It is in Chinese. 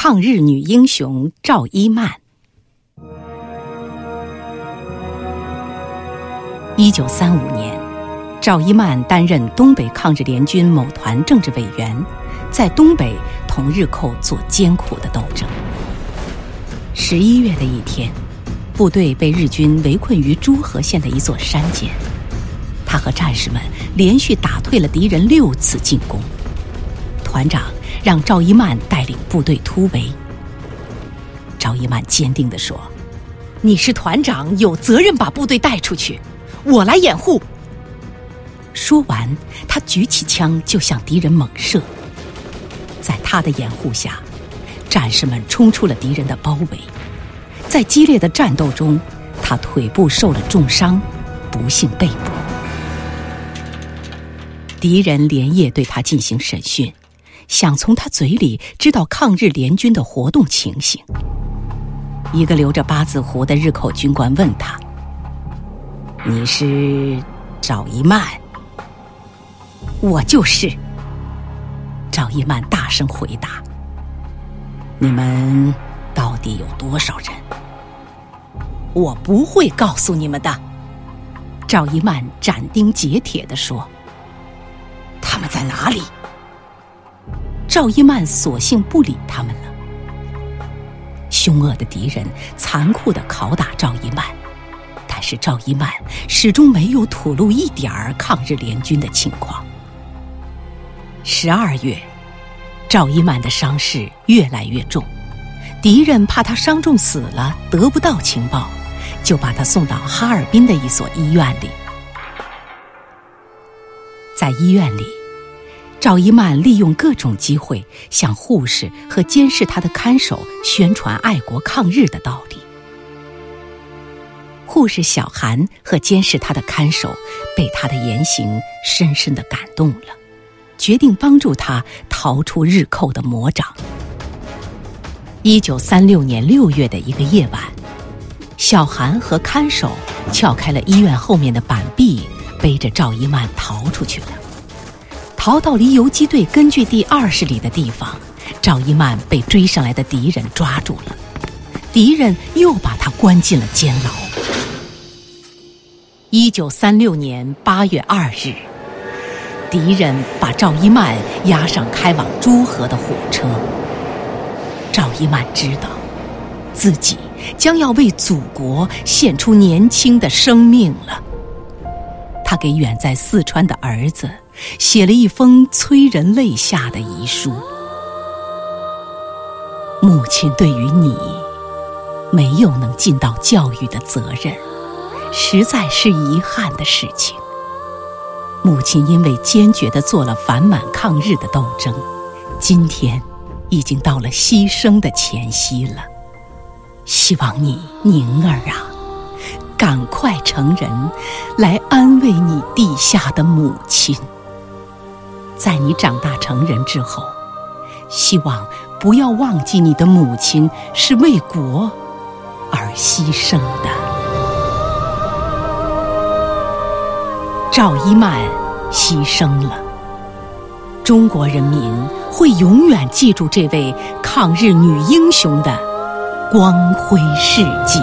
抗日女英雄赵一曼。一九三五年，赵一曼担任东北抗日联军某团政治委员，在东北同日寇做艰苦的斗争。十一月的一天，部队被日军围困于诸河县的一座山间，他和战士们连续打退了敌人六次进攻。团长。让赵一曼带领部队突围。赵一曼坚定地说：“你是团长，有责任把部队带出去，我来掩护。”说完，他举起枪就向敌人猛射。在他的掩护下，战士们冲出了敌人的包围。在激烈的战斗中，他腿部受了重伤，不幸被捕。敌人连夜对他进行审讯。想从他嘴里知道抗日联军的活动情形。一个留着八字胡的日寇军官问他：“你是赵一曼？”“我就是。”赵一曼大声回答。“你们到底有多少人？”“我不会告诉你们的。”赵一曼斩钉截铁地说。“他们在哪里？”赵一曼索性不理他们了。凶恶的敌人残酷的拷打赵一曼，但是赵一曼始终没有吐露一点儿抗日联军的情况。十二月，赵一曼的伤势越来越重，敌人怕他伤重死了得不到情报，就把他送到哈尔滨的一所医院里。在医院里。赵一曼利用各种机会向护士和监视他的看守宣传爱国抗日的道理。护士小韩和监视他的看守被他的言行深深的感动了，决定帮助他逃出日寇的魔掌。一九三六年六月的一个夜晚，小韩和看守撬开了医院后面的板壁，背着赵一曼逃出去了。逃到离游击队根据地二十里的地方，赵一曼被追上来的敌人抓住了，敌人又把他关进了监牢。一九三六年八月二日，敌人把赵一曼押上开往朱河的火车。赵一曼知道，自己将要为祖国献出年轻的生命了。他给远在四川的儿子。写了一封催人泪下的遗书。母亲对于你，没有能尽到教育的责任，实在是遗憾的事情。母亲因为坚决地做了反满抗日的斗争，今天已经到了牺牲的前夕了。希望你宁儿啊，赶快成人，来安慰你地下的母亲。在你长大成人之后，希望不要忘记你的母亲是为国而牺牲的。赵一曼牺牲了，中国人民会永远记住这位抗日女英雄的光辉事迹。